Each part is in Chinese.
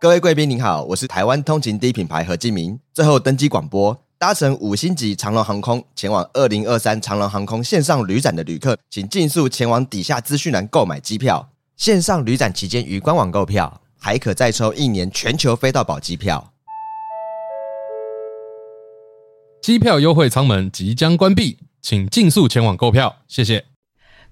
各位贵宾您好，我是台湾通勤第一品牌何敬明。最后登机广播，搭乘五星级长荣航空前往二零二三长荣航空线上旅展的旅客，请尽速前往底下资讯栏购买机票。线上旅展期间于官网购票，还可再抽一年全球飞到宝机票。机票优惠舱门即将关闭，请尽速前往购票，谢谢。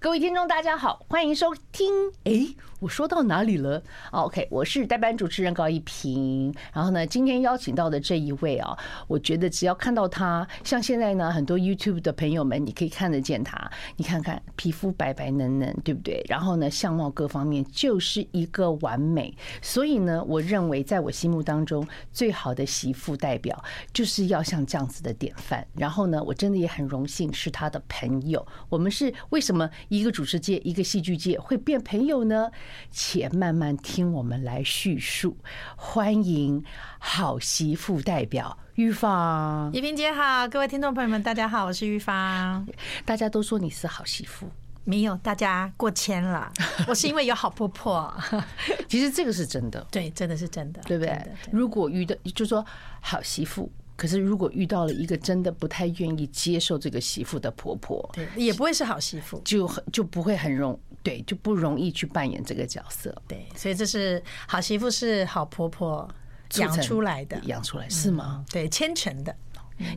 各位听众，大家好，欢迎收听。诶。我说到哪里了？OK，我是代班主持人高一平。然后呢，今天邀请到的这一位啊，我觉得只要看到他，像现在呢，很多 YouTube 的朋友们，你可以看得见他。你看看皮肤白白嫩嫩，对不对？然后呢，相貌各方面就是一个完美。所以呢，我认为在我心目当中，最好的媳妇代表就是要像这样子的典范。然后呢，我真的也很荣幸是他的朋友。我们是为什么一个主持界、一个戏剧界会变朋友呢？且慢慢听我们来叙述。欢迎好媳妇代表玉芳，宜萍姐好，各位听众朋友们，大家好，我是玉芳。大家都说你是好媳妇，没有，大家过谦了。我是因为有好婆婆。其实这个是真的，对，真的是真的，对不对？如果遇到，就说好媳妇。可是，如果遇到了一个真的不太愿意接受这个媳妇的婆婆，对，也不会是好媳妇，就很就不会很容对，就不容易去扮演这个角色。对，所以这是好媳妇是好婆婆养出来的，养出来是吗？对，牵成的。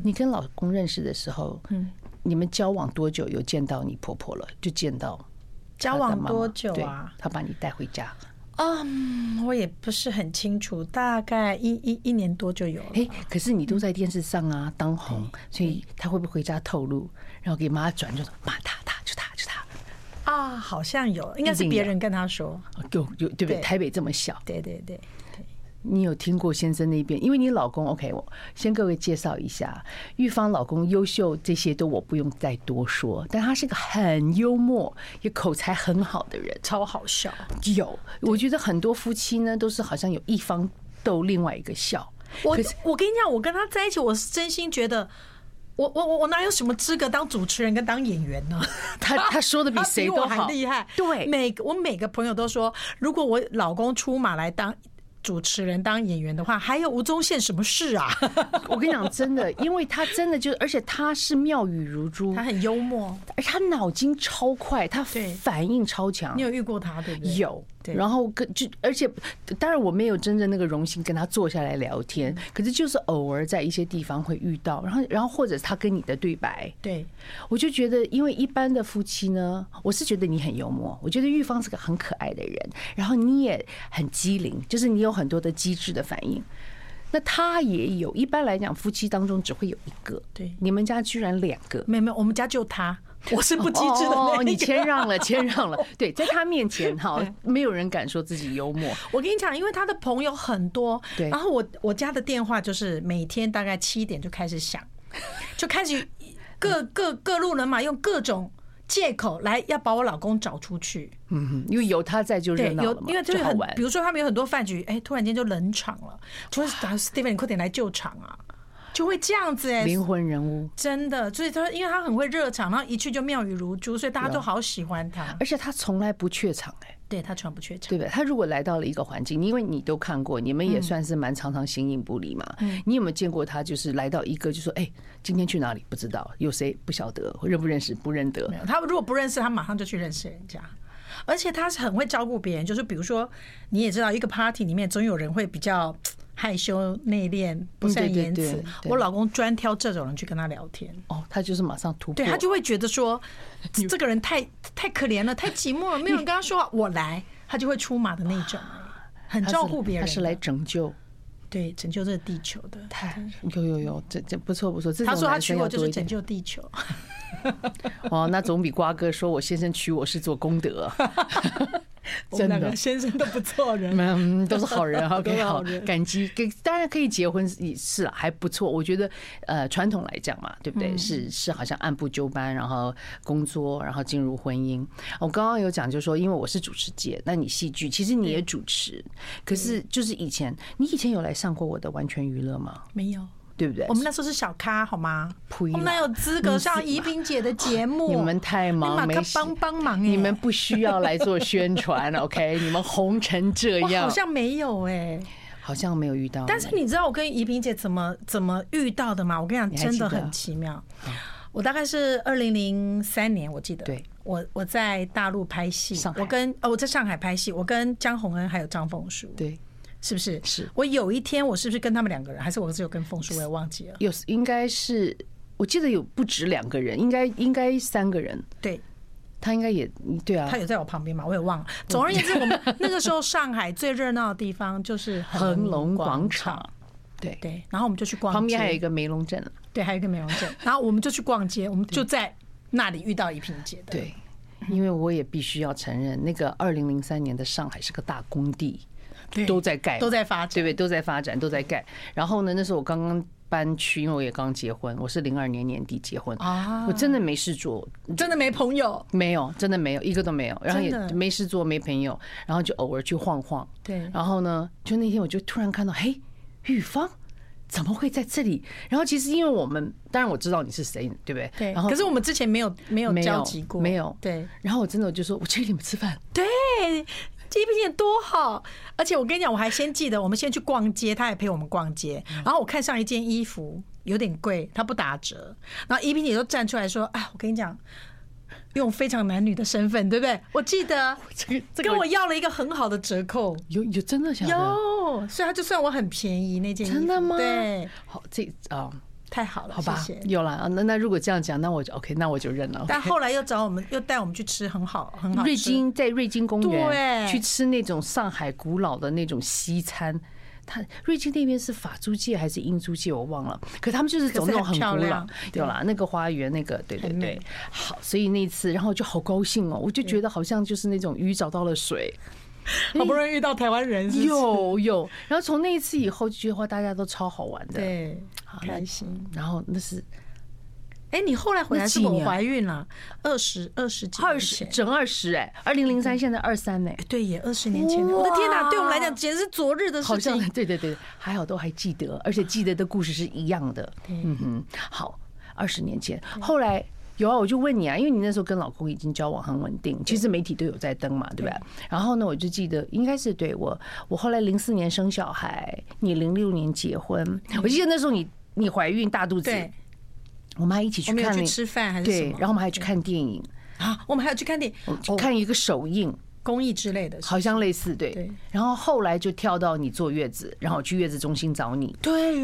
你跟老公认识的时候，嗯，你们交往多久有见到你婆婆了？就见到交往多久啊？他把你带回家。嗯，我也不是很清楚，大概一一一年多就有了。哎，可是你都在电视上啊，当红，所以他会不会回家透露，然后给妈转，就说妈他他就他就他啊，好像有，应该是别人跟他说，有有对不对？台北这么小，对对对。你有听过先生那边？因为你老公，OK，我先各位介绍一下，玉芳老公优秀，这些都我不用再多说。但他是个很幽默，也口才很好的人，超好笑。有，我觉得很多夫妻呢，都是好像有一方逗另外一个笑。我我跟你讲，我跟他在一起，我是真心觉得，我我我我哪有什么资格当主持人跟当演员呢？他 他说的比谁都好厉害。对，每个我每个朋友都说，如果我老公出马来当。主持人当演员的话，还有吴宗宪什么事啊？我跟你讲，真的，因为他真的就，而且他是妙语如珠，他很幽默，而且他脑筋超快，他反应超强。你有遇过他对不对？有。对，然后跟就，而且当然我没有真正那个荣幸跟他坐下来聊天，可是就是偶尔在一些地方会遇到，然后然后或者他跟你的对白，对，我就觉得，因为一般的夫妻呢，我是觉得你很幽默，我觉得玉芳是个很可爱的人，然后你也很机灵，就是你有很多的机智的反应，那他也有，一般来讲夫妻当中只会有一个，对，你们家居然两个，没有没有，我们家就他。我是不机智的哦，你谦让了，谦让了。对，在他面前哈，没有人敢说自己幽默。我跟你讲，因为他的朋友很多，对。然后我我家的电话就是每天大概七点就开始响，就开始各各各路人马用各种借口来要把我老公找出去。嗯，因为有他在就热闹，有因为就很，比如说他们有很多饭局，哎，突然间就冷场了，就是 Steven，你快点来救场啊！就会这样子哎，灵魂人物真的，所以他因为他很会热场，然后一去就妙语如珠，所以大家都好喜欢他。而且他从来不怯场哎，对他从来不怯场，对不对？他如果来到了一个环境，因为你都看过，你们也算是蛮常常形影不离嘛。你有没有见过他？就是来到一个就说，哎，今天去哪里？不知道，有谁不晓得，认不认识？不认得。没有，他如果不认识，他马上就去认识人家。而且他是很会照顾别人，就是比如说你也知道，一个 party 里面总有人会比较。害羞内敛，不善言辞。我老公专挑这种人去跟他聊天。哦，他就是马上突破。对，他就会觉得说，这个人太太可怜了，太寂寞了，没有人跟他说话，我来，他就会出马的那种，很照顾别人。他是来拯救，对，拯救这个地球的。太有有有，这这不错不错。他说他娶我就是拯救地球。哦，那总比瓜哥说我先生娶我是做功德。真的，先生都不错人，嗯，都是好人，OK，好，感激，给当然可以结婚也是了，还不错。我觉得，呃，传统来讲嘛，对不对？是是，好像按部就班，然后工作，然后进入婚姻。我刚刚有讲，就是说，因为我是主持界，那你戏剧，其实你也主持，可是就是以前，你以前有来上过我的完全娱乐吗？没有。对不对？我们那时候是小咖，好吗？我们哪有资格上宜萍姐的节目？你们太忙，没帮帮忙。你们不需要来做宣传，OK？你们红成这样，好像没有哎。好像没有遇到。但是你知道我跟怡萍姐怎么怎么遇到的吗？我跟你讲，真的很奇妙。我大概是二零零三年，我记得，对，我我在大陆拍戏，我跟哦我在上海拍戏，我跟江宏恩还有张凤书，对，是不是？是我有一天，我是不是跟他们两个人，还是我只有跟凤叔？我也忘记了。有应该是，我记得有不止两个人，应该应该三个人。对，他应该也对啊，他有在我旁边嘛？我也忘了。总而言之，我们 那个时候上海最热闹的地方就是恒隆广场。对对，然后我们就去逛街，旁边还有一个梅龙镇，对，还有一个梅龙镇，然后我们就去逛街，我们就在那里遇到一萍姐的。对，因为我也必须要承认，那个二零零三年的上海是个大工地，都在盖，都在发展，对不对？都在发展，都在盖。然后呢，那时候我刚刚搬去，因为我也刚结婚，我是零二年年底结婚啊，我真的没事做，真的没朋友，没有，真的没有一个都没有，然后也没事做，没朋友，然后就偶尔去晃晃。对，然后呢，就那天我就突然看到，嘿。玉芳怎么会在这里？然后其实因为我们，当然我知道你是谁，对不对？对。然后可是我们之前没有没有交集过，没有。对。然后我真的我就说，我请你们吃饭。对，这一片也多好。而且我跟你讲，我还先记得，我们先去逛街，他也陪我们逛街。然后我看上一件衣服有点贵，他不打折。然后一萍姐都站出来说：“哎，我跟你讲。”用非常男女的身份，对不对？我记得跟我要了一个很好的折扣，有有真的想有，所以他就算我很便宜那件衣服，真的吗？对，好这啊，太好了，好吧，谢谢。有了啊，那那如果这样讲，那我就 OK，那我就认了。但后来又找我们，又带我们去吃很好很好，瑞金在瑞金公园对，去吃那种上海古老的那种西餐。他瑞金那边是法租界还是英租界，我忘了。可他们就是走那种很古老，有啦，那个花园，那个对对对，好，所以那次然后就好高兴哦，我就觉得好像就是那种鱼找到了水，好不容易遇到台湾人，有有。然后从那一次以后就觉得话大家都超好玩的，对，好开心。然后那是。哎，你后来回来是我怀孕了，二十二十几，二十整二十哎，二零零三现在二三呢，对，也二十年前，我的天哪，对我们来讲简直是昨日的事情。好像 对对对，还好都还记得，而且记得的故事是一样的。嗯哼，好，二十年前，后来有啊，我就问你啊，因为你那时候跟老公已经交往很稳定，其实媒体都有在登嘛，对。吧？然后呢，我就记得应该是对我，我后来零四年生小孩，你零六年结婚，我记得那时候你你怀孕大肚子。我们还一起去看去吃饭还是？对，然后我们还去看电影。啊，我们还要去看电影，看一个首映公益之类的，好像类似对。然后后来就跳到你坐月子，然后去月子中心找你。对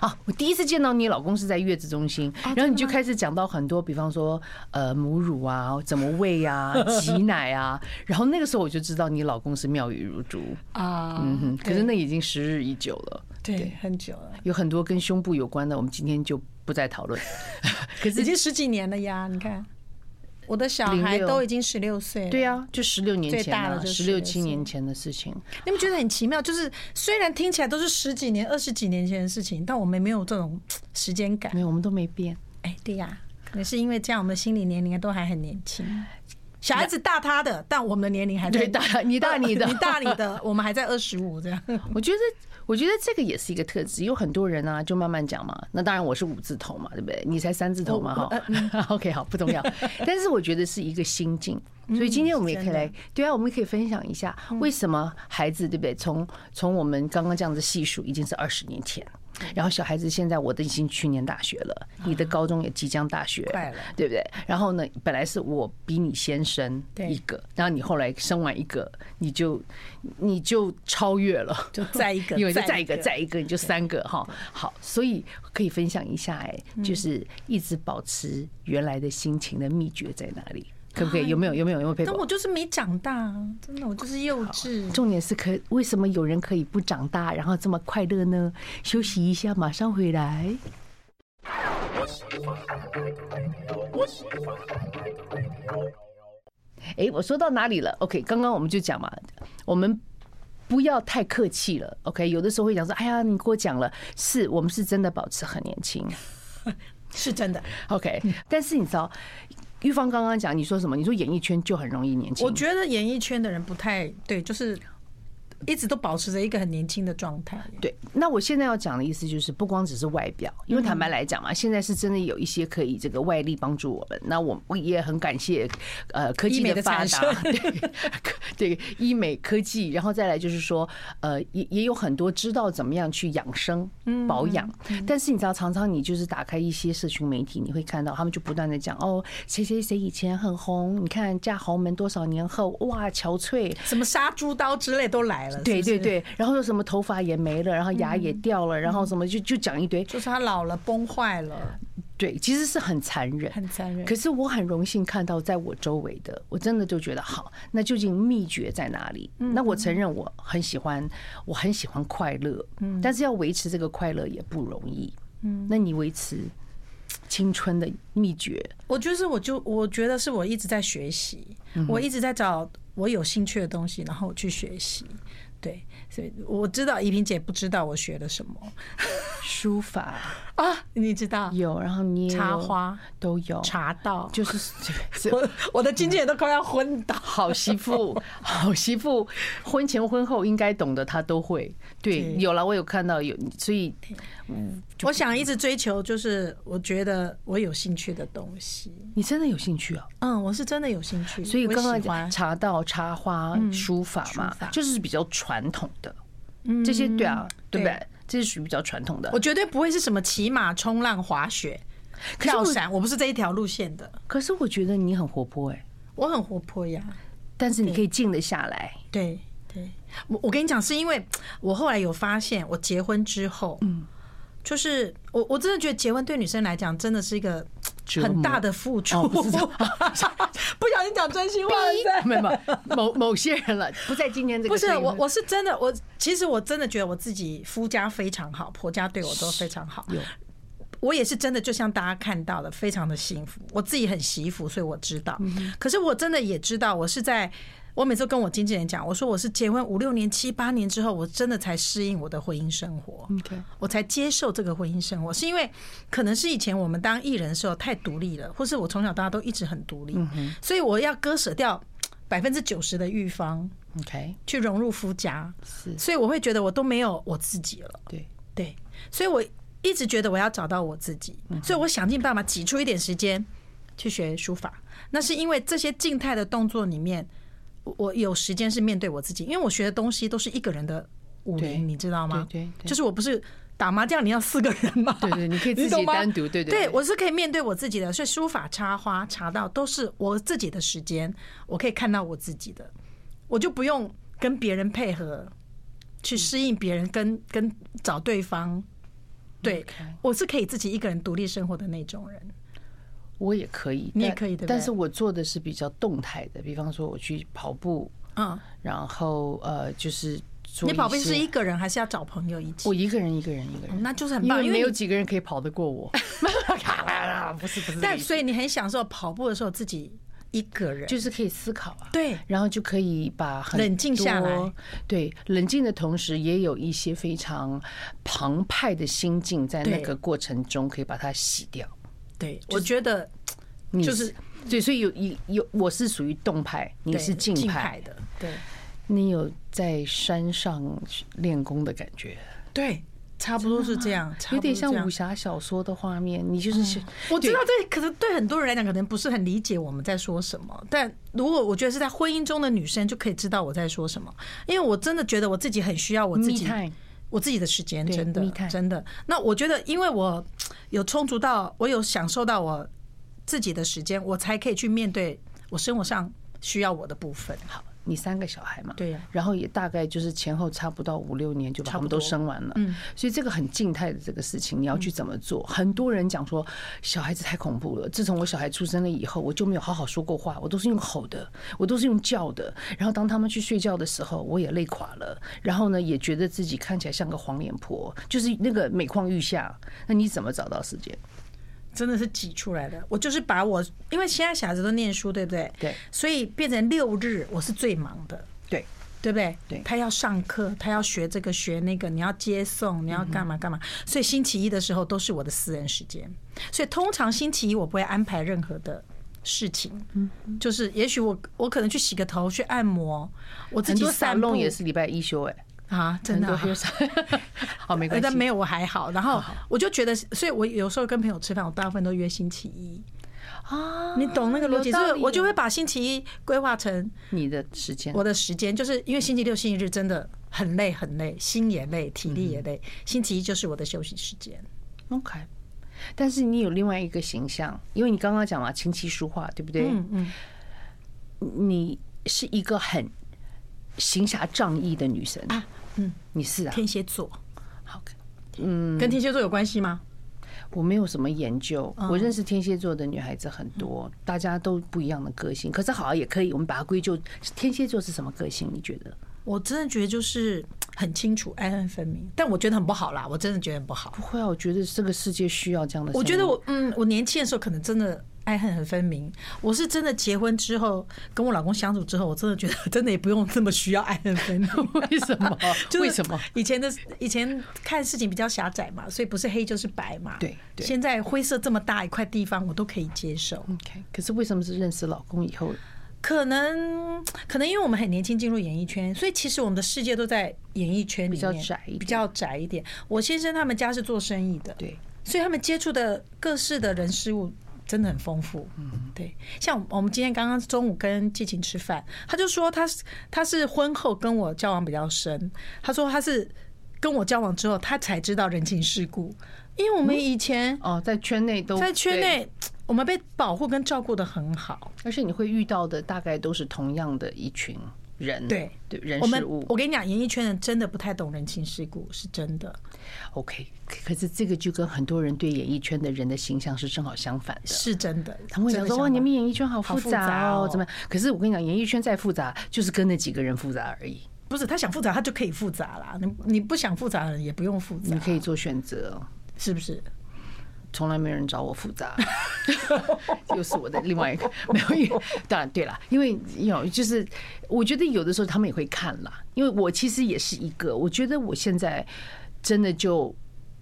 啊，我第一次见到你老公是在月子中心，然后你就开始讲到很多，比方说呃母乳啊，怎么喂啊，挤奶啊。然后那个时候我就知道你老公是妙语如珠啊，嗯哼。可是那已经时日已久了，对，很久了。有很多跟胸部有关的，我们今天就。不再讨论，可是已经十几年了呀！你看，我的小孩都已经十六岁了，对啊，就十六年前了，十六七年前的事情。你们觉得很奇妙？就是虽然听起来都是十几年、二十几年前的事情，但我们没有这种时间感，没有，我们都没变。哎，对呀，可能是因为这样，我们的心理年龄都还很年轻。小孩子大他的，但我们的年龄还在大，你大你的，你大你的，我们还在二十五这样。我觉得。我觉得这个也是一个特质，有很多人啊，就慢慢讲嘛。那当然我是五字头嘛，对不对？你才三字头嘛，哈。OK，好，不重要。但是我觉得是一个心境，所以今天我们也可以来，对啊，我们可以分享一下为什么孩子，对不对？从从我们刚刚这样子细数，已经是二十年前。然后小孩子现在我都已经去年大学了，你的高中也即将大学，对不对？然后呢，本来是我比你先生一个，然后你后来生完一个，你就你就超越了，就再一个，因为就再一个再一个，你就三个哈。好，所以可以分享一下，哎，就是一直保持原来的心情的秘诀在哪里？可不可以？有没有？有没有？有没有？但我就是没长大，真的，我就是幼稚。重点是可为什么有人可以不长大，然后这么快乐呢？休息一下，马上回来。哎，我说到哪里了？OK，刚刚我们就讲嘛，我们不要太客气了。OK，有的时候会讲说：“哎呀，你给我讲了，是我们是真的保持很年轻，是真的。” OK，但是你知道。玉芳刚刚讲，你说什么？你说演艺圈就很容易年轻？我觉得演艺圈的人不太对，就是一直都保持着一个很年轻的状态。对，那我现在要讲的意思就是，不光只是外表，因为坦白来讲嘛，现在是真的有一些可以这个外力帮助我们。那我我也很感谢呃科技的发达，对对，医美科技，然后再来就是说，呃，也也有很多知道怎么样去养生保养。但是你知道，常常你就是打开一些社群媒体，你会看到他们就不断的讲哦，谁谁谁以前很红，你看嫁豪门多少年后，哇，憔悴，什么杀猪刀之类都来了。对对对，然后又什么头发也没了，然后牙也掉了，然后什么就就讲一堆，就是他老了崩坏了。对，其实是很残忍，很残忍。可是我很荣幸看到，在我周围的，我真的就觉得好。那究竟秘诀在哪里？那我承认我很喜欢，我很喜欢快乐，但是要维持这个快乐也不容易。嗯，那你维持青春的秘诀？我觉得是，我就我觉得是我一直在学习，我一直在找我有兴趣的东西，然后我去学习。对，所以我知道怡萍姐不知道我学了什么，书法 啊，你知道有，然后你插花都有，茶道就是 我我的经纪人都快要昏倒。好媳妇，好媳妇，婚前婚后应该懂得，她都会。对，有了，我有看到有，所以嗯，我想一直追求，就是我觉得我有兴趣的东西。你真的有兴趣啊？嗯，我是真的有兴趣。所以刚刚讲茶道、插花、书法嘛，就是比较传。统的，这些对啊，对不对？这是属于比较传统的。我绝对不会是什么骑马、冲浪、滑雪、跳伞，我不是这一条路线的。可是我觉得你很活泼哎，我很活泼呀，但是你可以静得下来。对对，我我跟你讲，是因为我后来有发现，我结婚之后，嗯，就是我我真的觉得结婚对女生来讲真的是一个。很大的付出，哦、不，不小心讲真心话了，没 有没有，某某些人了，不在今天这个。不是我，我是真的，我其实我真的觉得我自己夫家非常好，婆家对我都非常好。我也是真的，就像大家看到的，非常的幸福。我自己很惜福，所以我知道。可是我真的也知道，我是在。我每次跟我经纪人讲，我说我是结婚五六年、七八年之后，我真的才适应我的婚姻生活，我才接受这个婚姻生活，是因为可能是以前我们当艺人的时候太独立了，或是我从小到大都一直很独立，所以我要割舍掉百分之九十的玉芳，OK，去融入夫家，是，所以我会觉得我都没有我自己了，对。对，所以我一直觉得我要找到我自己，所以我想尽办法挤出一点时间去学书法，那是因为这些静态的动作里面。我有时间是面对我自己，因为我学的东西都是一个人的武林，你知道吗？对，就是我不是打麻将，你要四个人嘛？对对，你可以自己单独。对对，对我是可以面对我自己的，所以书法、插花、茶道都是我自己的时间，我可以看到我自己的，我就不用跟别人配合，去适应别人，跟跟找对方。对，我是可以自己一个人独立生活的那种人。我也可以，你也可以的，但是我做的是比较动态的，比方说我去跑步，嗯，然后呃，就是你跑步是一个人还是要找朋友一起？我一个人，一个人，一个人，那就是很棒，因为没有几个人可以跑得过我。不 是不是，但所以你很享受跑步的时候自己一个人，就是可以思考啊，对，然后就可以把很冷静下来，对，冷静的同时也有一些非常澎湃的心境在那个过程中可以把它洗掉。对，我觉得就是对，所以有有有，我是属于动派，你是静派的。对，你有在山上练功的感觉？对，差不多是这样，有点像武侠小说的画面。你就是，我知道这可能对很多人来讲可能不是很理解我们在说什么，但如果我觉得是在婚姻中的女生就可以知道我在说什么，因为我真的觉得我自己很需要我自己。我自己的时间，真的真的。那我觉得，因为我有充足到，我有享受到我自己的时间，我才可以去面对我生活上需要我的部分。好。你三个小孩嘛，对呀，然后也大概就是前后差不多五六年就把他们都生完了，嗯，所以这个很静态的这个事情，你要去怎么做？很多人讲说小孩子太恐怖了，自从我小孩出生了以后，我就没有好好说过话，我都是用吼的，我都是用叫的，然后当他们去睡觉的时候，我也累垮了，然后呢，也觉得自己看起来像个黄脸婆，就是那个每况愈下。那你怎么找到时间？真的是挤出来的。我就是把我，因为现在小孩子都念书，对不对？对。所以变成六日，我是最忙的。对，对不对？对。他要上课，他要学这个学那个，你要接送，你要干嘛干嘛。所以星期一的时候都是我的私人时间。所以通常星期一我不会安排任何的事情，嗯，就是也许我我可能去洗个头去按摩，我自己散步也是礼拜一休哎、欸、啊，真的、啊，好没关系，但没有我还好。然后我就觉得，所以我有时候跟朋友吃饭，我大部分都约星期一啊，你懂那个逻辑？就是我就会把星期一规划成你的时间，我的时间，就是因为星期六、星期日真的很累很累，心也累，体力也累，星期一就是我的休息时间。OK。但是你有另外一个形象，因为你刚刚讲嘛，琴棋书画，对不对？嗯嗯。你是一个很行侠仗义的女神啊，嗯，你是啊，天蝎座。好，嗯，跟天蝎座有关系吗？我没有什么研究，我认识天蝎座的女孩子很多，大家都不一样的个性。可是好像也可以，我们把它归咎天蝎座是什么个性？你觉得？我真的觉得就是很清楚，爱恨分明，但我觉得很不好啦。我真的觉得很不好。不会啊，我觉得这个世界需要这样的。我觉得我嗯，我年轻的时候可能真的爱恨很分明。我是真的结婚之后跟我老公相处之后，我真的觉得真的也不用这么需要爱恨分明。为什么？为什么？以前的以前看事情比较狭窄嘛，所以不是黑就是白嘛。对。现在灰色这么大一块地方，我都可以接受。OK。可是为什么是认识老公以后？可能可能因为我们很年轻进入演艺圈，所以其实我们的世界都在演艺圈里面，比较窄一点，比较窄一点。我先生他们家是做生意的，对，所以他们接触的各式的人事物真的很丰富。嗯，对。像我们今天刚刚中午跟季晴吃饭，他就说他是他是婚后跟我交往比较深，他说他是跟我交往之后他才知道人情世故，因为我们以前哦在圈内都在圈内。我们被保护跟照顾的很好，而且你会遇到的大概都是同样的一群人，对对，人事物。我跟你讲，演艺圈人真的不太懂人情世故，是真的。OK，可是这个就跟很多人对演艺圈的人的形象是正好相反的，是真的。他们会讲说：“哇，你们演艺圈好复杂哦，怎么样？”可是我跟你讲，演艺圈再复杂，就是跟那几个人复杂而已。不是他想复杂，他就可以复杂啦。你你不想复杂的人也不用复杂，你可以做选择，是不是？从来没人找我复杂，又是我的另外一个没有。当然对了，因为有就是，我觉得有的时候他们也会看啦。因为我其实也是一个，我觉得我现在真的就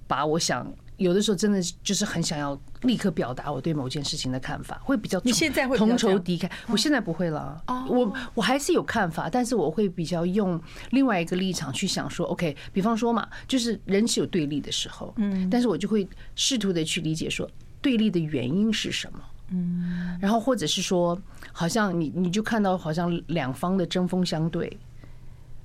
把我想。有的时候真的就是很想要立刻表达我对某件事情的看法，会比较你现在会同仇敌忾。我现在不会了，我我还是有看法，但是我会比较用另外一个立场去想说，OK，比方说嘛，就是人是有对立的时候，嗯，但是我就会试图的去理解说对立的原因是什么，嗯，然后或者是说，好像你你就看到好像两方的针锋相对，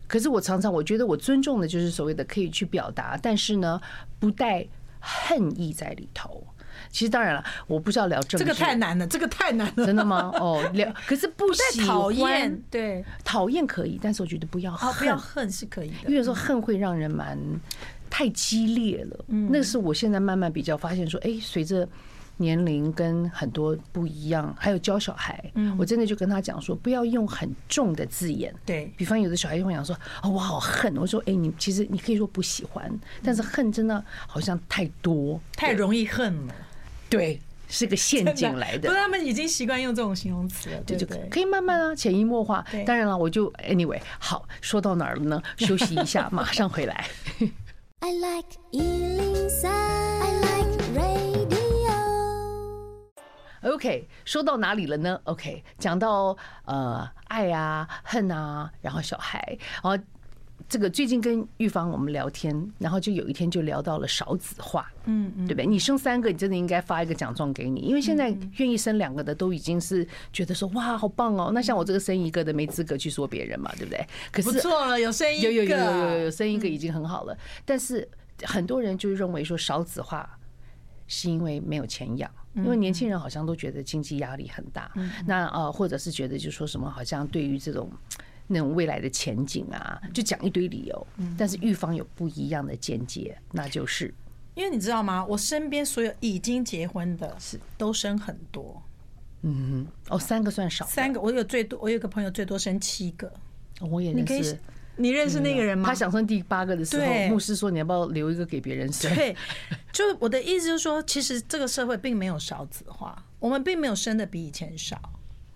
可是我常常我觉得我尊重的就是所谓的可以去表达，但是呢，不带。恨意在里头，其实当然了，我不知道聊政治，这个太难了，这个太难了，真的吗？哦，聊，可是不喜欢，厌，对，讨厌可以，但是我觉得不要恨，不要恨是可以的，因为有时候恨会让人蛮太激烈了。嗯，那是我现在慢慢比较发现说，哎，随着。年龄跟很多不一样，还有教小孩，我真的就跟他讲说，不要用很重的字眼。对，比方有的小孩会讲说，哦，我好恨。我说，哎，你其实你可以说不喜欢，但是恨真的好像太多，太容易恨了。对，是个陷阱来的。不是他们已经习惯用这种形容词了，对，就可以慢慢啊，潜移默化。当然了，我就 anyway，好，说到哪儿了呢？休息一下，马上回来。I like OK，说到哪里了呢？OK，讲到呃爱啊、恨啊，然后小孩，然后这个最近跟玉芳我们聊天，然后就有一天就聊到了少子化，嗯嗯，对不对？你生三个，你真的应该发一个奖状给你，因为现在愿意生两个的都已经是觉得说哇好棒哦。那像我这个生一个的没资格去说别人嘛，对不对？可是不错了，有生一个，有有有有有有生一个已经很好了。但是很多人就认为说少子化是因为没有钱养。因为年轻人好像都觉得经济压力很大，那呃，或者是觉得就说什么好像对于这种 那种未来的前景啊，就讲一堆理由。但是预防有不一样的见解，那就是因为你知道吗？我身边所有已经结婚的，是都生很多。嗯，哦，三个算少，三个我有最多，我有个朋友最多生七个。我也认识。你认识那个人吗？他想生第八个的时候，牧师说：“你要不要留一个给别人生？”对，就我的意思就是说，其实这个社会并没有少子化，我们并没有生的比以前少，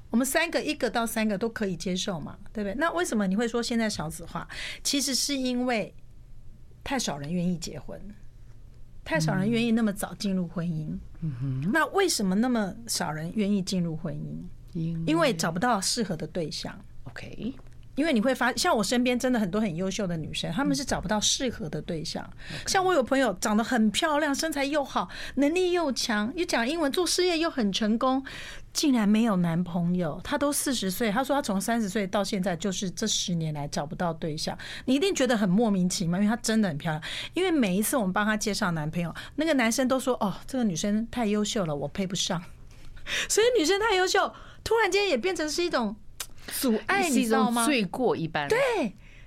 我们三个一个到三个都可以接受嘛，对不对？那为什么你会说现在少子化？其实是因为太少人愿意结婚。太少人愿意那么早进入婚姻。嗯哼，那为什么那么少人愿意进入婚姻？因为找不到适合的对象。OK。因为你会发现，像我身边真的很多很优秀的女生，她们是找不到适合的对象。像我有朋友长得很漂亮，身材又好，能力又强，又讲英文，做事业又很成功，竟然没有男朋友。她都四十岁，她说她从三十岁到现在，就是这十年来找不到对象。你一定觉得很莫名其妙，因为她真的很漂亮。因为每一次我们帮她介绍男朋友，那个男生都说：“哦，这个女生太优秀了，我配不上。”所以女生太优秀，突然间也变成是一种。阻碍你知道吗？罪过一般。对，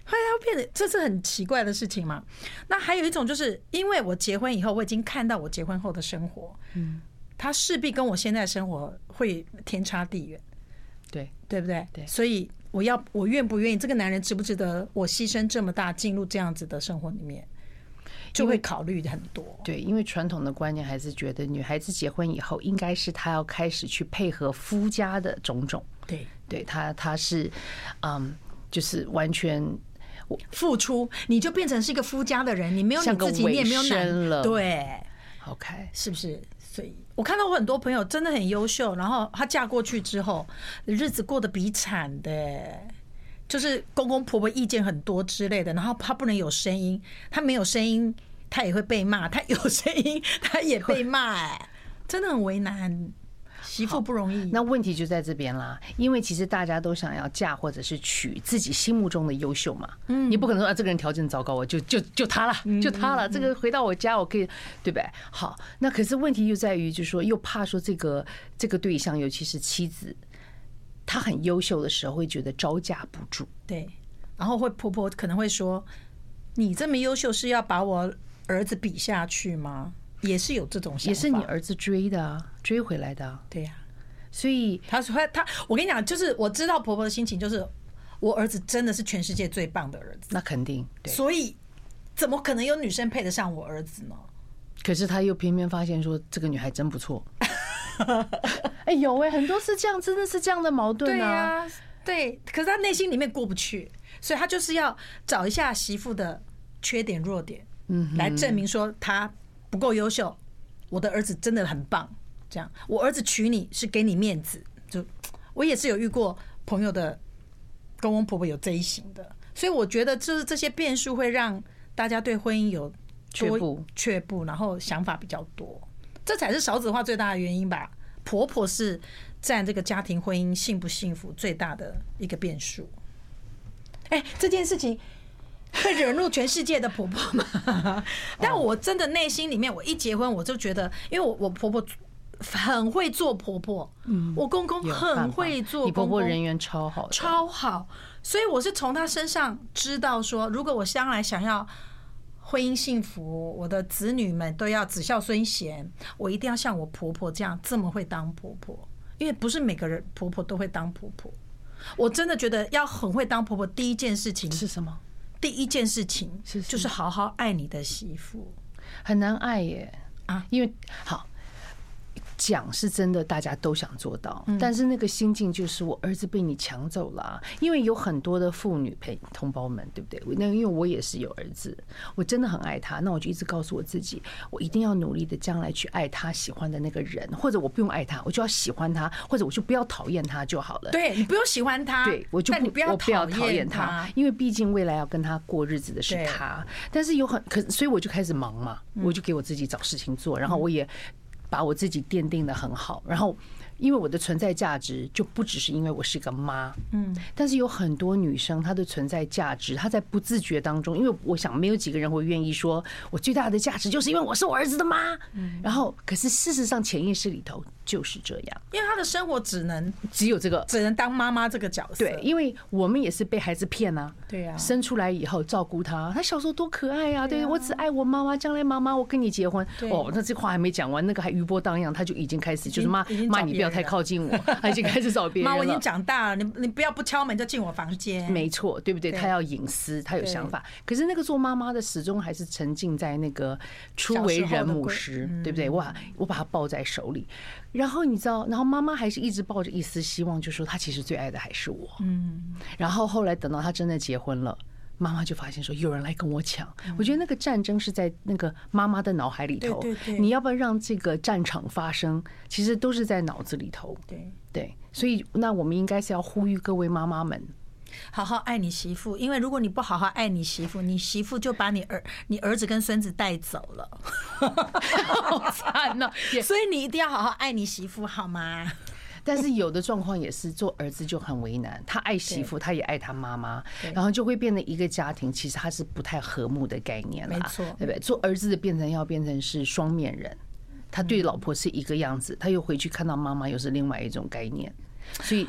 后来他变得这是很奇怪的事情嘛。那还有一种就是，因为我结婚以后，我已经看到我结婚后的生活，嗯，他势必跟我现在生活会天差地远，对对不对？对，所以我要我愿不愿意，这个男人值不值得我牺牲这么大进入这样子的生活里面，就会考虑很多。对，因为传统的观念还是觉得女孩子结婚以后，应该是她要开始去配合夫家的种种。对，对她她是，嗯，就是完全付出，你就变成是一个夫家的人，你没有你自己，你也没有男了，对，OK，是不是？所以我看到我很多朋友真的很优秀，然后她嫁过去之后，日子过得比惨的，就是公公婆婆意见很多之类的，然后他不能有声音，他没有声音，他也会被骂；他有声音，他也被 骂，哎，真的很为难。媳妇不容易，那问题就在这边啦。因为其实大家都想要嫁或者是娶自己心目中的优秀嘛。嗯，你不可能说啊，这个人条件糟糕，我就就就他了，就他了。这个回到我家，我可以对不对？好，那可是问题又在于，就是说又怕说这个这个对象，尤其是妻子，她很优秀的时候，会觉得招架不住。对，然后会婆婆可能会说：“你这么优秀，是要把我儿子比下去吗？”也是有这种想法，也是你儿子追的啊，追回来的。对呀，所以他说他，我跟你讲，就是我知道婆婆的心情，就是我儿子真的是全世界最棒的儿子，那肯定。对所以怎么可能有女生配得上我儿子呢？可是他又偏偏发现说，这个女孩真不错。哎，有哎，很多是这样，真的是这样的矛盾啊。对，可是他内心里面过不去，所以他就是要找一下媳妇的缺点弱点，嗯，来证明说他。不够优秀，我的儿子真的很棒。这样，我儿子娶你是给你面子。就我也是有遇过朋友的公公婆婆有这一型的，所以我觉得就是这些变数会让大家对婚姻有却步，却步，然后想法比较多，这才是少子化最大的原因吧。婆婆是占这个家庭婚姻幸不幸福最大的一个变数。哎，这件事情。会惹怒全世界的婆婆吗？但我真的内心里面，我一结婚我就觉得，因为我我婆婆很会做婆婆，嗯，我公公很会做公公，你婆婆人缘超好，超好，所以我是从他身上知道说，如果我将来想要婚姻幸福，我的子女们都要子孝孙贤，我一定要像我婆婆这样这么会当婆婆，因为不是每个人婆婆都会当婆婆。我真的觉得要很会当婆婆，第一件事情是什么？第一件事情是，就是好好爱你的媳妇，很难爱耶啊！因为好。讲是真的，大家都想做到，但是那个心境就是我儿子被你抢走了，因为有很多的妇女陪同胞们，对不对？那因为我也是有儿子，我真的很爱他，那我就一直告诉我自己，我一定要努力的将来去爱他喜欢的那个人，或者我不用爱他，我就要喜欢他，或者我就不要讨厌他就好了。对，你不用喜欢他，对，我就不不要我不要讨厌他，因为毕竟未来要跟他过日子的是他。但是有很可，所以我就开始忙嘛，我就给我自己找事情做，然后我也。把我自己奠定的很好，然后。因为我的存在价值就不只是因为我是个妈，嗯，但是有很多女生她的存在价值，她在不自觉当中，因为我想没有几个人会愿意说我最大的价值就是因为我是我儿子的妈，嗯，然后可是事实上潜意识里头就是这样，因为他的生活只能只有这个，只能当妈妈这个角色，对，因为我们也是被孩子骗啊，对呀，生出来以后照顾他，他小时候多可爱啊，对，我只爱我妈妈，将来妈妈我跟你结婚，哦，那这话还没讲完，那个还余波荡漾，他就已经开始就是妈妈你不要太靠近我，他已经开始找别人。妈，我已经长大了，你你不要不敲门就进我房间。没错，对不对？他要隐私，他有想法。可是那个做妈妈的始终还是沉浸在那个初为人母时，对不对？哇，我把他抱在手里，然后你知道，然后妈妈还是一直抱着一丝希望，就说他其实最爱的还是我。嗯。然后后来等到他真的结婚了，妈妈就发现说有人来跟我抢。我觉得那个战争是在那个妈妈的脑海里头。你要不要让这个战场发生？其实都是在脑子里头。对对，所以那我们应该是要呼吁各位妈妈们，好好爱你媳妇，因为如果你不好好爱你媳妇，你媳妇就把你儿、你儿子跟孙子带走了，好惨呐！所以你一定要好好爱你媳妇，好吗？但是有的状况也是做儿子就很为难，他爱媳妇，他也爱他妈妈，然后就会变成一个家庭，其实他是不太和睦的概念了，没错，对不对？做儿子的变成要变成是双面人，他对老婆是一个样子，他又回去看到妈妈又是另外一种概念，所以。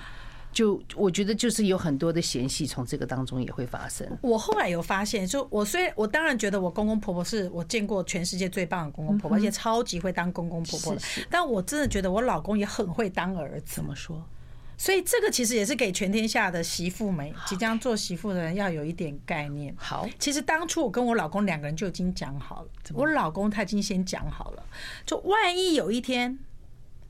就我觉得，就是有很多的嫌隙从这个当中也会发生。我后来有发现，就我虽然我当然觉得我公公婆婆是我见过全世界最棒的公公婆婆，而且超级会当公公婆婆的，但我真的觉得我老公也很会当儿子。怎么说？所以这个其实也是给全天下的媳妇们，即将做媳妇的人要有一点概念。好，其实当初我跟我老公两个人就已经讲好了，我老公他已经先讲好了，就万一有一天。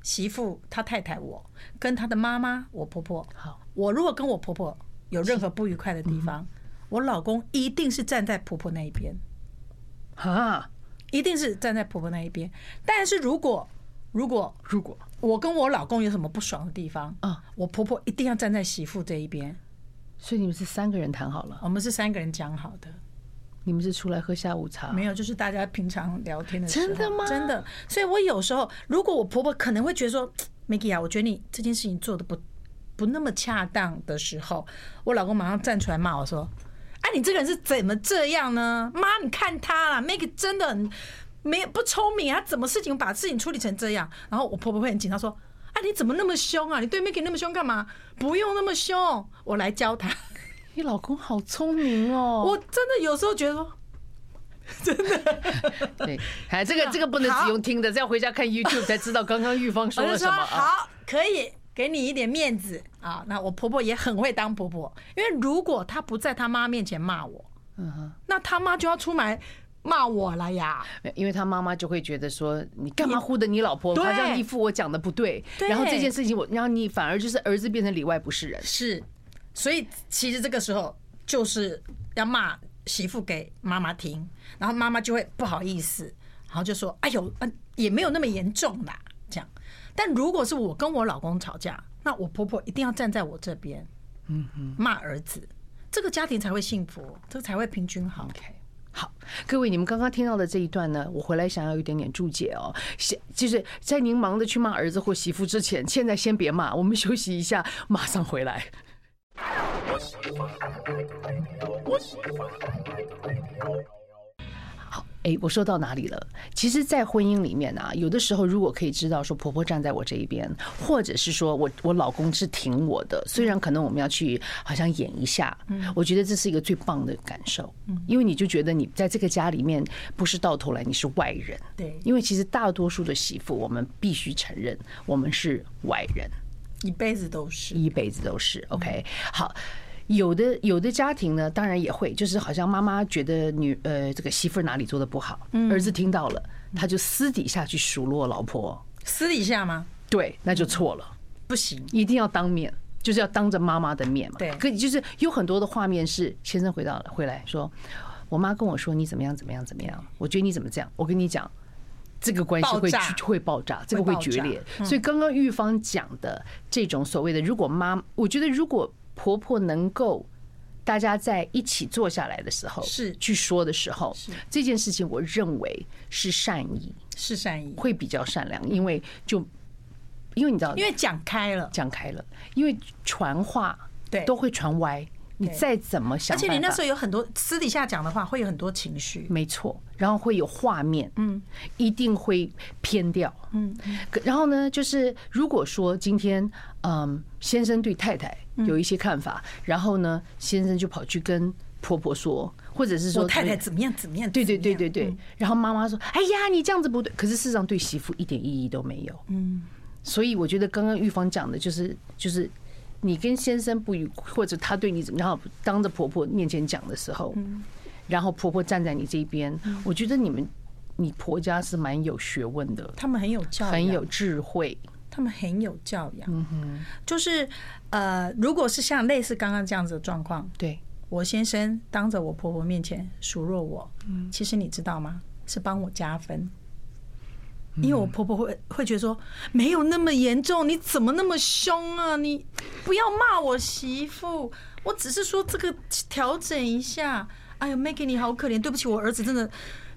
媳妇，他太太，我跟他的妈妈，我婆婆，好，我如果跟我婆婆有任何不愉快的地方，我老公一定是站在婆婆那一边，啊，一定是站在婆婆那一边。但是如果如果如果我跟我老公有什么不爽的地方啊，我婆婆一定要站在媳妇这一边。所以你们是三个人谈好了？我们是三个人讲好的。你们是出来喝下午茶？没有，就是大家平常聊天的时候。真的吗？真的。所以我有时候，如果我婆婆可能会觉得说，Maggie 啊，我觉得你这件事情做的不不那么恰当的时候，我老公马上站出来骂我说：“哎，你这个人是怎么这样呢？妈，你看他啦，Maggie 真的很没不聪明啊，怎么事情把事情处理成这样？”然后我婆婆会很紧张说：“啊，你怎么那么凶啊？你对 Maggie 那么凶干嘛？不用那么凶，我来教他。”你老公好聪明哦！我真的有时候觉得说，真的，对，哎，这个这个不能只用听的，这要回家看 YouTube 才知道刚刚玉芳说了什么。好，可以给你一点面子啊。那我婆婆也很会当婆婆，因为如果她不在她妈面前骂我，嗯哼，那她妈就要出来骂我了呀。因为她妈妈就会觉得说，你干嘛护着你老婆？好像一副我讲的不对。然后这件事情我，然后你反而就是儿子变成里外不是人。是。所以其实这个时候就是要骂媳妇给妈妈听，然后妈妈就会不好意思，然后就说：“哎呦，嗯，也没有那么严重啦。”这样。但如果是我跟我老公吵架，那我婆婆一定要站在我这边，嗯哼，骂儿子，这个家庭才会幸福，这个才会平均好。OK，好，各位，你们刚刚听到的这一段呢，我回来想要有一点点注解哦。先就是在您忙着去骂儿子或媳妇之前，现在先别骂，我们休息一下，马上回来。好，哎，我说到哪里了？其实，在婚姻里面啊，有的时候如果可以知道说婆婆站在我这一边，或者是说我我老公是挺我的，虽然可能我们要去好像演一下，嗯我觉得这是一个最棒的感受，嗯因为你就觉得你在这个家里面不是到头来你是外人，对，因为其实大多数的媳妇，我们必须承认我们是外人。一辈子都是，一辈子都是。OK，好，有的有的家庭呢，当然也会，就是好像妈妈觉得女呃这个媳妇哪里做的不好，儿子听到了，他就私底下去数落老婆。私底下吗？对，那就错了，不行，一定要当面，就是要当着妈妈的面嘛。对，可以就是有很多的画面是先生回到了回来说，我妈跟我说你怎么样怎么样怎么样，我觉得你怎么这样，我跟你讲。这个关系会会爆炸，这个会决裂。所以刚刚玉芳讲的这种所谓的，如果妈，我觉得如果婆婆能够大家在一起坐下来的时候，是。去说的时候，这件事情我认为是善意，是善意，会比较善良，因为就因为你知道，因为讲开了，讲开了，因为传话对。都会传歪。你再怎么想，而且你那时候有很多私底下讲的话，会有很多情绪，没错，然后会有画面，嗯，一定会偏掉，嗯，然后呢，就是如果说今天，嗯，先生对太太有一些看法，然后呢，先生就跑去跟婆婆说，或者是说太太怎么样怎么样，对对对对对，然后妈妈说，哎呀，你这样子不对，可是事实上对媳妇一点意义都没有，嗯，所以我觉得刚刚玉芳讲的就是就是。你跟先生不愉，或者他对你怎么样，然后当着婆婆面前讲的时候，然后婆婆站在你这边，我觉得你们，你婆家是蛮有学问的，他们很有教养，很有智慧，他们很有教养。嗯哼，就是呃，如果是像类似刚刚这样子的状况，对。我先生当着我婆婆面前数落我，其实你知道吗？是帮我加分。因为我婆婆会会觉得说，没有那么严重，你怎么那么凶啊？你不要骂我媳妇，我只是说这个调整一下。哎呀，Maggie 你好可怜，对不起，我儿子真的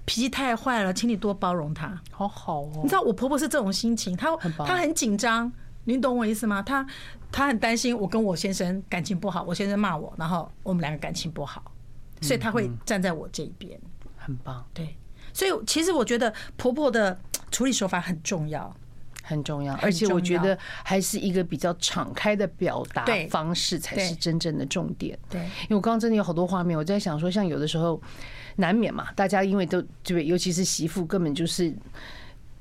脾气太坏了，请你多包容他。好好哦，你知道我婆婆是这种心情，她她很紧张，你懂我意思吗？她她很担心我跟我先生感情不好，我先生骂我，然后我们两个感情不好，所以她会站在我这一边。很棒，对。所以其实我觉得婆婆的 处理手法很重要，很重要，而且我觉得还是一个比较敞开的表达方式才是真正的重点。对，因为我刚刚真的有好多画面，我在想说，像有的时候难免嘛，大家因为都对，尤其是媳妇根本就是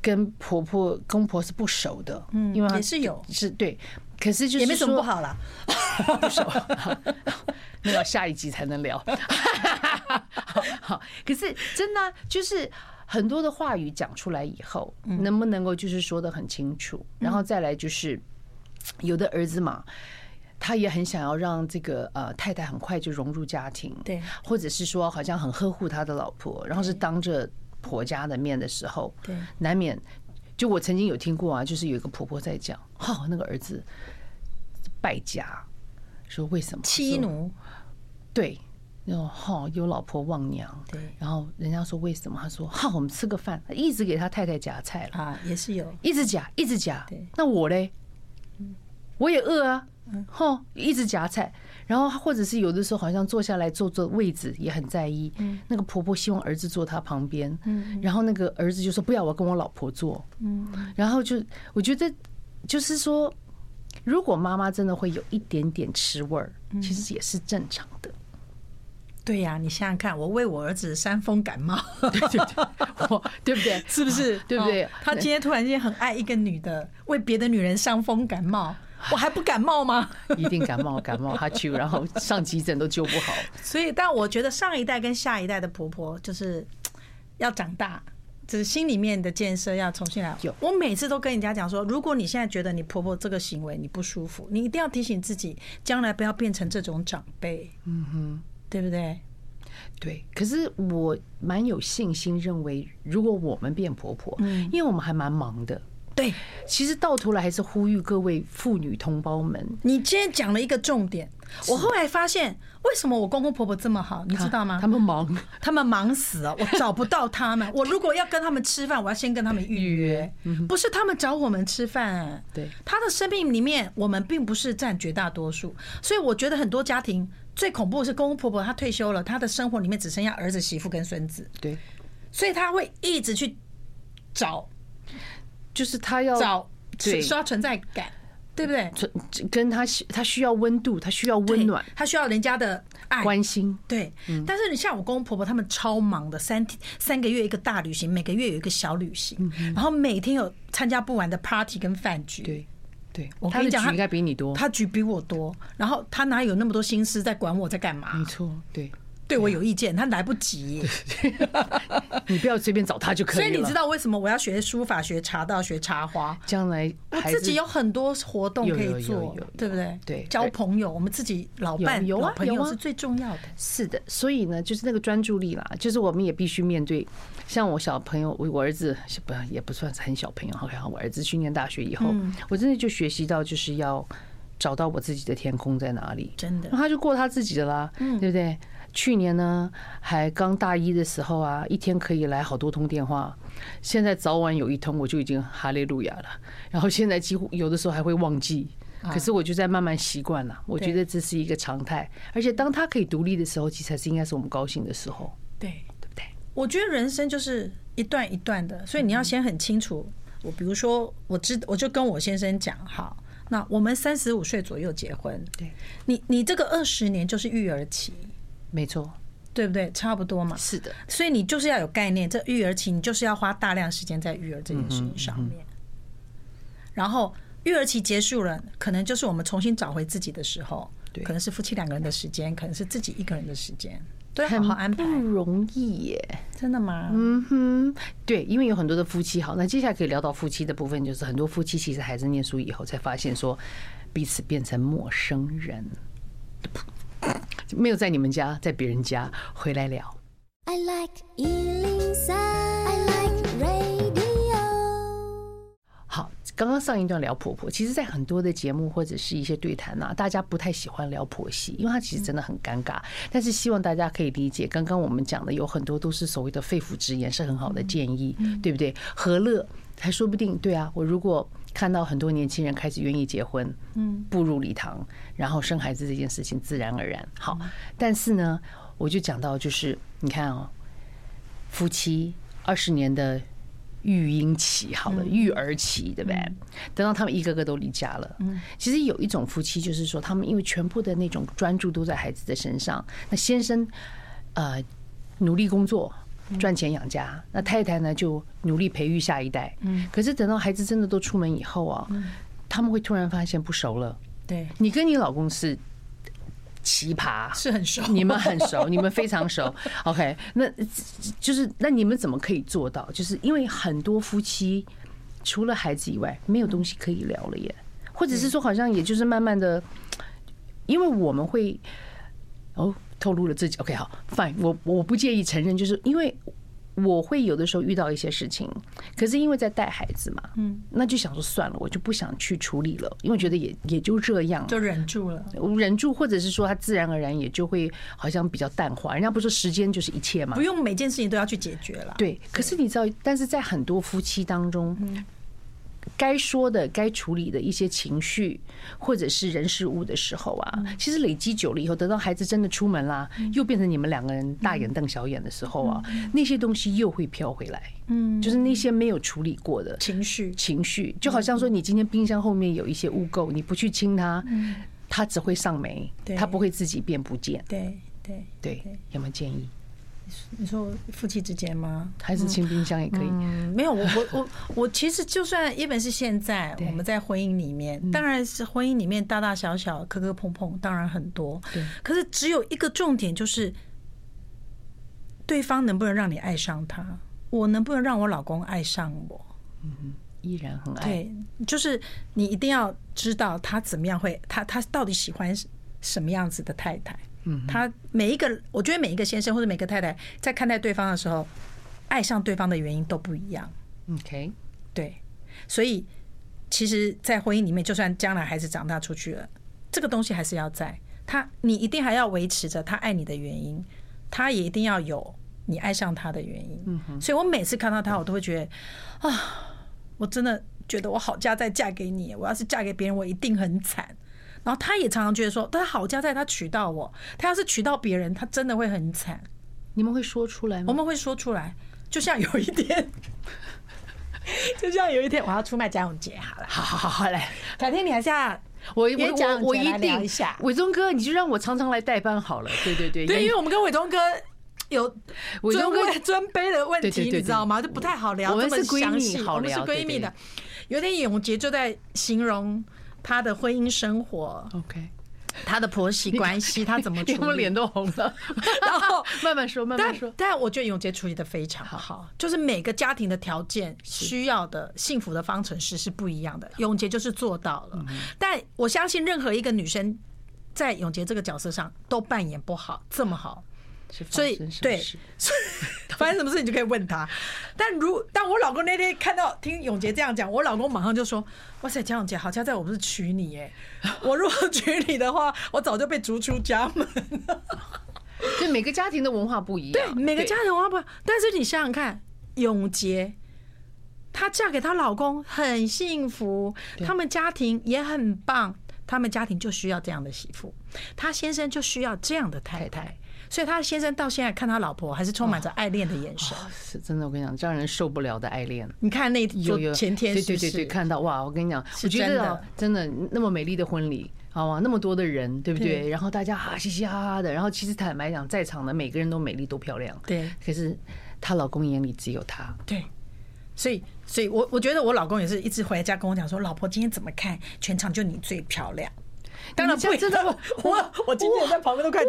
跟婆婆公婆是不熟的，嗯，因为也是有。是对，可是就是也没什么不好啦，不熟，那要下一集才能聊。好，可是真的就是很多的话语讲出来以后，能不能够就是说的很清楚？然后再来就是有的儿子嘛，他也很想要让这个呃太太很快就融入家庭，对，或者是说好像很呵护他的老婆，然后是当着婆家的面的时候，对，难免就我曾经有听过啊，就是有一个婆婆在讲，哈，那个儿子败家，说为什么妻奴？对。然后哈有老婆忘娘。对，然后人家说为什么？他说哈，我们吃个饭，一直给他太太夹菜了啊，也是有，一直夹，一直夹。对，那我嘞，我也饿啊，哈，一直夹菜。然后或者是有的时候，好像坐下来坐坐位置也很在意。嗯，那个婆婆希望儿子坐她旁边。嗯，然后那个儿子就说不要，我跟我老婆坐。嗯，然后就我觉得就是说，如果妈妈真的会有一点点吃味儿，其实也是正常的。对呀，你想想看，我为我儿子伤风感冒，对对对，对不对？是不是？对不对？他今天突然间很爱一个女的，为别的女人伤风感冒，我还不感冒吗？一定感冒，感冒哈啾，然后上急诊都救不好。所以，但我觉得上一代跟下一代的婆婆就是要长大，就是心里面的建设要重新来。我每次都跟人家讲说，如果你现在觉得你婆婆这个行为你不舒服，你一定要提醒自己，将来不要变成这种长辈。嗯哼。对不对？对，可是我蛮有信心，认为如果我们变婆婆，嗯，因为我们还蛮忙的。对，其实到头来还是呼吁各位妇女同胞们，你今天讲了一个重点。我后来发现，为什么我公公婆婆这么好，你知道吗？他们忙，他们忙死了，我找不到他们。我如果要跟他们吃饭，我要先跟他们预约，不是他们找我们吃饭。对，他的生命里面，我们并不是占绝大多数，所以我觉得很多家庭最恐怖的是公公婆婆他退休了，他的生活里面只剩下儿子、媳妇跟孙子。对，所以他会一直去找。就是他要找刷存在感，对不对？跟他他需要温度，他需要温暖，他需要人家的爱关心。对，但是你像我公公婆婆，他们超忙的，三天三个月一个大旅行，每个月有一个小旅行，然后每天有参加不完的 party 跟饭局。对，对我跟你讲，他应该比你多，他局比我多，然后他哪有那么多心思在管我在干嘛？没错，对。对我有意见，他来不及。你不要随便找他就可以了。所以你知道为什么我要学书法、学茶道、学插花？将来我自己有很多活动可以做，对不对？对，交朋友，我们自己老伴、老朋友是最重要的。是的，所以呢，就是那个专注力啦，就是我们也必须面对。像我小朋友，我我儿子不也不算是很小朋友。OK，我儿子去念大学以后，我真的就学习到，就是要找到我自己的天空在哪里。真的，他就过他自己的啦，对不对？去年呢，还刚大一的时候啊，一天可以来好多通电话。现在早晚有一通，我就已经哈利路亚了。然后现在几乎有的时候还会忘记，可是我就在慢慢习惯了。我觉得这是一个常态，而且当他可以独立的时候，其实才是应该是我们高兴的时候。对，对不对？我觉得人生就是一段一段的，所以你要先很清楚。我比如说，我知我就跟我先生讲，好，那我们三十五岁左右结婚。对，你你这个二十年就是育儿期。没错，对不对？差不多嘛。是的，所以你就是要有概念，这育儿期你就是要花大量时间在育儿这件事情上面。然后育儿期结束了，可能就是我们重新找回自己的时候。对，可能是夫妻两个人的时间，可能是自己一个人的时间，都要好好安排。不容易耶，真的吗？嗯哼，对，因为有很多的夫妻，好，那接下来可以聊到夫妻的部分，就是很多夫妻其实孩子念书以后才发现说彼此变成陌生人。没有在你们家，在别人家回来聊。I like 103, I like radio。好，刚刚上一段聊婆婆，其实，在很多的节目或者是一些对谈啊，大家不太喜欢聊婆媳，因为它其实真的很尴尬。但是希望大家可以理解，刚刚我们讲的有很多都是所谓的肺腑之言，是很好的建议，对不对？何乐还说不定，对啊，我如果。看到很多年轻人开始愿意结婚，嗯，步入礼堂，然后生孩子这件事情自然而然好。但是呢，我就讲到就是，你看哦，夫妻二十年的育婴期，好了，育儿期，对不对？等到他们一个个都离家了，嗯，其实有一种夫妻就是说，他们因为全部的那种专注都在孩子的身上，那先生呃努力工作。赚钱养家，那太太呢就努力培育下一代。嗯，可是等到孩子真的都出门以后啊，他们会突然发现不熟了。对，你跟你老公是奇葩，是很熟，你们很熟，你们非常熟。OK，那就是那你们怎么可以做到？就是因为很多夫妻除了孩子以外，没有东西可以聊了耶，或者是说好像也就是慢慢的，因为我们会哦。透露了自己，OK，好，Fine，我我不介意承认，就是因为我会有的时候遇到一些事情，可是因为在带孩子嘛，嗯，那就想说算了，我就不想去处理了，因为觉得也也就这样，就忍住了，忍住，或者是说他自然而然也就会好像比较淡化。人家不说时间就是一切嘛，不用每件事情都要去解决了。对，可是你知道，但是在很多夫妻当中，嗯。该说的、该处理的一些情绪，或者是人事物的时候啊，其实累积久了以后，等到孩子真的出门啦，又变成你们两个人大眼瞪小眼的时候啊，那些东西又会飘回来。嗯，就是那些没有处理过的情绪，情绪就好像说，你今天冰箱后面有一些污垢，你不去清它，它只会上霉，它不会自己变不见。对对对，有没有建议？你说夫妻之间吗？还是清冰箱也可以？嗯，没有，我我我 我其实就算一本是现在我们在婚姻里面，当然是婚姻里面大大小小磕磕碰碰，当然很多。对，可是只有一个重点，就是对方能不能让你爱上他，我能不能让我老公爱上我？嗯，依然很爱。对，就是你一定要知道他怎么样会，他他到底喜欢什么样子的太太。他每一个，我觉得每一个先生或者每个太太在看待对方的时候，爱上对方的原因都不一样。OK，对，所以其实，在婚姻里面，就算将来孩子长大出去了，这个东西还是要在他，你一定还要维持着他爱你的原因，他也一定要有你爱上他的原因。嗯哼，所以我每次看到他，我都会觉得啊，我真的觉得我好嫁再嫁给你，我要是嫁给别人，我一定很惨。然后他也常常觉得说，他好家在他娶到我，他要是娶到别人，他真的会很惨。你们会说出来吗？我们会说出来，就像有一天，就像有一天我要出卖贾永杰，好了，好好好好嘞，改天你还是要我我我我一定伟忠哥，你就让我常常来代班好了。对对对，对，因为我们跟伟忠哥有伟忠哥尊卑的问题，你知道吗？就不太好聊，我们是闺蜜。我们是闺蜜的。有一天永杰就在形容。她的婚姻生活，OK，他的婆媳关系，他怎么处理？我脸都红了。然后慢慢说，慢慢说。但，但我觉得永杰处理的非常好，就是每个家庭的条件需要的幸福的方程式是不一样的。永杰就是做到了，但我相信任何一个女生在永杰这个角色上都扮演不好这么好。所以对，所以发生什么事你就可以问他。但如但我老公那天看到听永杰这样讲，我老公马上就说：“哇塞，江永杰好像在我不是娶你耶？我如果娶你的话，我早就被逐出家门了。”对，每个家庭的文化不一样，对，每个家庭文化不一样。但是你想想看，永杰她嫁给她老公很幸福，他们家庭也很棒，他们家庭就需要这样的媳妇，她先生就需要这样的太太。所以他先生到现在看他老婆还是充满着爱恋的眼神，是真的。我跟你讲，让人受不了的爱恋。你看那有有前天，对对对对，看到哇！我跟你讲，我觉得真的那么美丽的婚礼，好啊，那么多的人，对不对？然后大家哈嘻嘻哈哈的，然后其实坦白讲，在场的每个人都美丽都漂亮，对。可是她老公眼里只有她，对。所以，所以我我觉得我老公也是一直回家跟我讲说，老婆今天怎么看全场就你最漂亮。当然不真的，我我今天在旁边都快。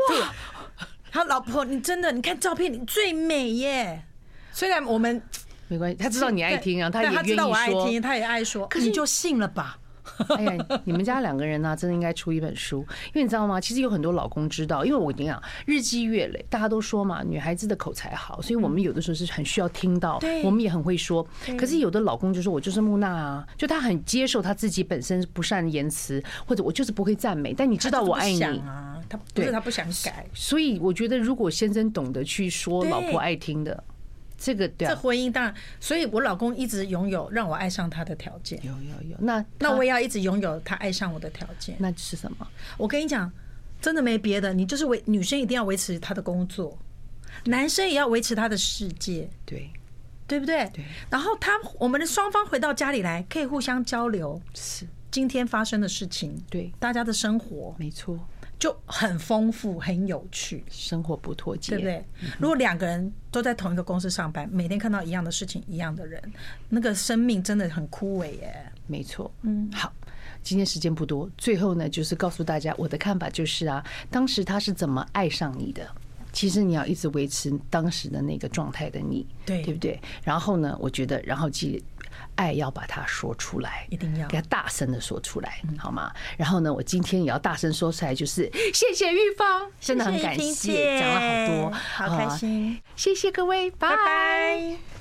他老婆，你真的，你看照片，你最美耶。虽然我们没关系，他知道你爱听啊，他也愿意说，他知道我爱听，他也爱说。可是你就信了吧？哎呀，你们家两个人呢、啊，真的应该出一本书，因为你知道吗？其实有很多老公知道，因为我跟你讲，日积月累，大家都说嘛，女孩子的口才好，所以我们有的时候是很需要听到，我们也很会说。可是有的老公就说，我就是木讷啊，就他很接受他自己本身不善言辞，或者我就是不会赞美，但你知道我爱你啊，他不是他不想改。所以我觉得，如果先生懂得去说老婆爱听的。这个对、啊、这婚姻当然，所以我老公一直拥有让我爱上他的条件。有有有，那那我也要一直拥有他爱上我的条件。那是什么？我跟你讲，真的没别的，你就是维女生一定要维持他的工作，男生也要维持他的世界，对对不对？对。然后他我们的双方回到家里来，可以互相交流，是今天发生的事情，对大家的生活，没错。就很丰富，很有趣，生活不脱节，对不对？如果两个人都在同一个公司上班，每天看到一样的事情，一样的人，那个生命真的很枯萎耶。没错，嗯，好，今天时间不多，最后呢，就是告诉大家我的看法，就是啊，当时他是怎么爱上你的？其实你要一直维持当时的那个状态的你，对，对不对？然后呢，我觉得，然后记。爱要把它说出来，一定要。给它大声的说出来，好吗？然后呢，我今天也要大声说出来，就是谢谢玉芳，真的很感谢，讲了好多，好开心，谢谢各位，拜。拜。